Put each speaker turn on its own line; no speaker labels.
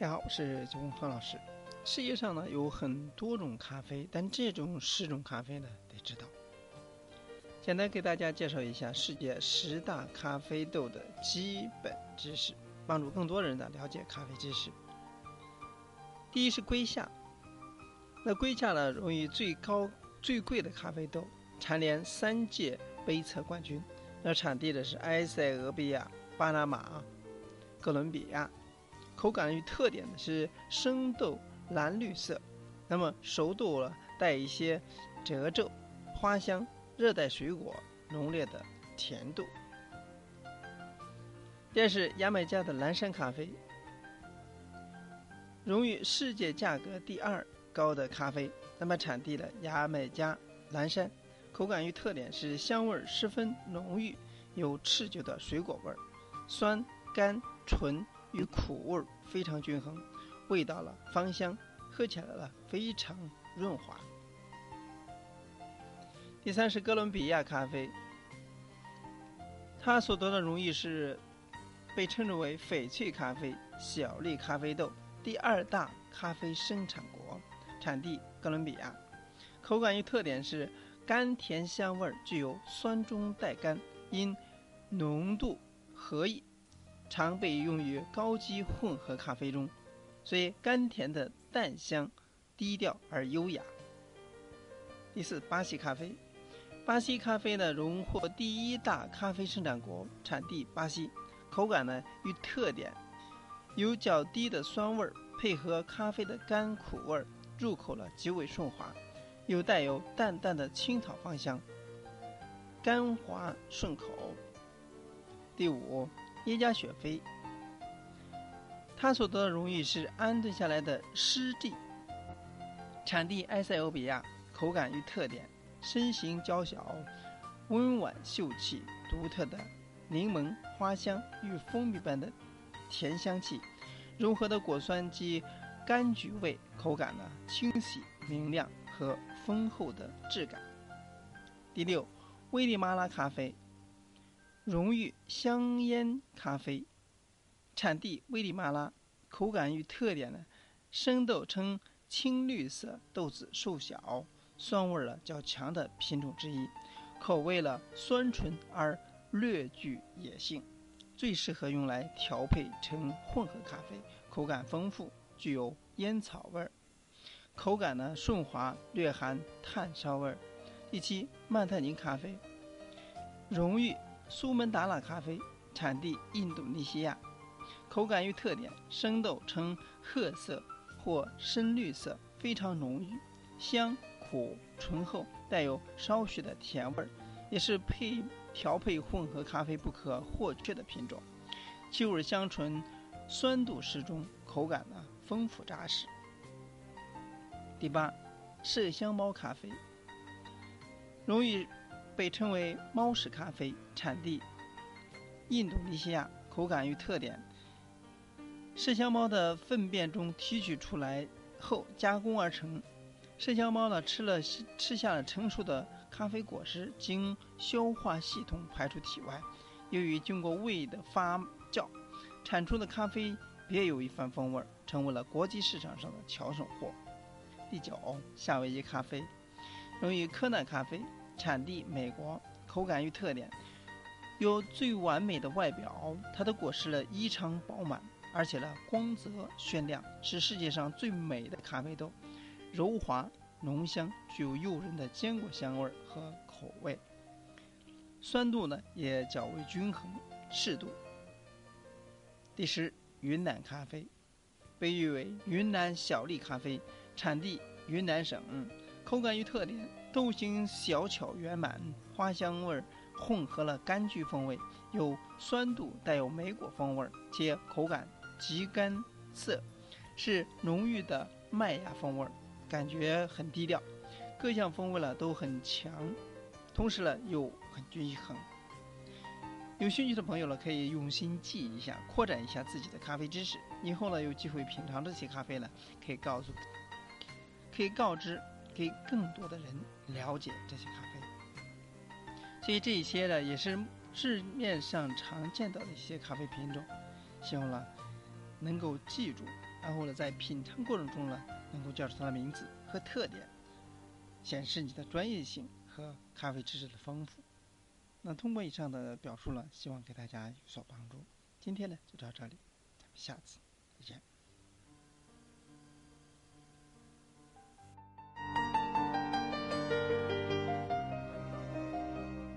大家好，我是九红何老师。世界上呢有很多种咖啡，但这种十种咖啡呢得知道。简单给大家介绍一下世界十大咖啡豆的基本知识，帮助更多人呢了解咖啡知识。第一是瑰夏，那瑰夏呢荣誉最高最贵的咖啡豆，蝉联三届杯测冠军。那产地的是埃塞俄比亚、巴拿马、哥伦比亚。口感与特点呢是生豆蓝绿色，那么熟豆了带一些褶皱、花香、热带水果浓烈的甜度。这是牙买加的蓝山咖啡，荣誉世界价格第二高的咖啡。那么产地的牙买加蓝山，口感与特点是香味十分浓郁，有持久的水果味儿，酸、甘、醇。与苦味非常均衡，味道了芳香，喝起来了非常润滑。第三是哥伦比亚咖啡，它所得的荣誉是被称之为翡翠咖啡、小粒咖啡豆第二大咖啡生产国，产地哥伦比亚，口感与特点是甘甜香味，具有酸中带甘，因浓度合宜。常被用于高级混合咖啡中，所以甘甜的淡香，低调而优雅。第四，巴西咖啡，巴西咖啡呢荣获第一大咖啡生产国，产地巴西，口感呢与特点，有较低的酸味儿，配合咖啡的甘苦味儿，入口了极为顺滑，又带有淡淡的青草芳香，甘滑顺口。第五。耶加雪菲，它所得的荣誉是安顿下来的湿地。产地埃塞俄比亚，口感与特点：身形娇小，温婉秀气，独特的柠檬花香与蜂蜜般的甜香气，融合的果酸及柑橘味，口感呢清晰明亮和丰厚的质感。第六，危地马拉咖啡。荣誉香烟咖啡，产地危地马拉，口感与特点呢，生豆呈青绿色，豆子瘦小，酸味儿了较强的品种之一，口味了酸醇而略具野性，最适合用来调配成混合咖啡，口感丰富，具有烟草味儿，口感呢顺滑，略含炭烧味儿。第七，曼特宁咖啡，荣誉。苏门答腊咖啡，产地印度尼西亚，口感与特点：生豆呈褐色或深绿色，非常浓郁，香苦醇厚，带有少许的甜味儿，也是配调配混合咖啡不可或缺的品种。气味香醇，酸度适中，口感呢丰富扎实。第八，麝香猫咖啡，容易。被称为猫屎咖啡，产地印度尼西亚，口感与特点：麝香猫的粪便中提取出来后加工而成。麝香猫呢吃了吃下了成熟的咖啡果实，经消化系统排出体外。由于经过胃的发酵，产出的咖啡别有一番风味，成为了国际市场上的抢手货。第九，夏威夷咖啡，用于科纳咖啡。产地美国，口感与特点有最完美的外表，它的果实呢异常饱满，而且呢光泽鲜亮，是世界上最美的咖啡豆，柔滑浓香，具有诱人的坚果香味和口味，酸度呢也较为均衡适度。第十，云南咖啡，被誉为云南小粒咖啡，产地云南省，口感与特点。豆形小巧圆满，花香味儿混合了柑橘风味，有酸度，带有莓果风味，且口感极干涩，是浓郁的麦芽风味，感觉很低调，各项风味呢都很强，同时呢又很均衡。有兴趣的朋友呢，可以用心记一下，扩展一下自己的咖啡知识，以后呢有机会品尝这些咖啡呢，可以告诉，可以告知。给更多的人了解这些咖啡，所以这一些呢，也是市面上常见到的一些咖啡品种，希望呢能够记住，然后呢，在品尝过程中呢，能够叫出它的名字和特点，显示你的专业性和咖啡知识的丰富。那通过以上的表述呢，希望给大家有所帮助。今天呢，就到这里，咱们下次再见。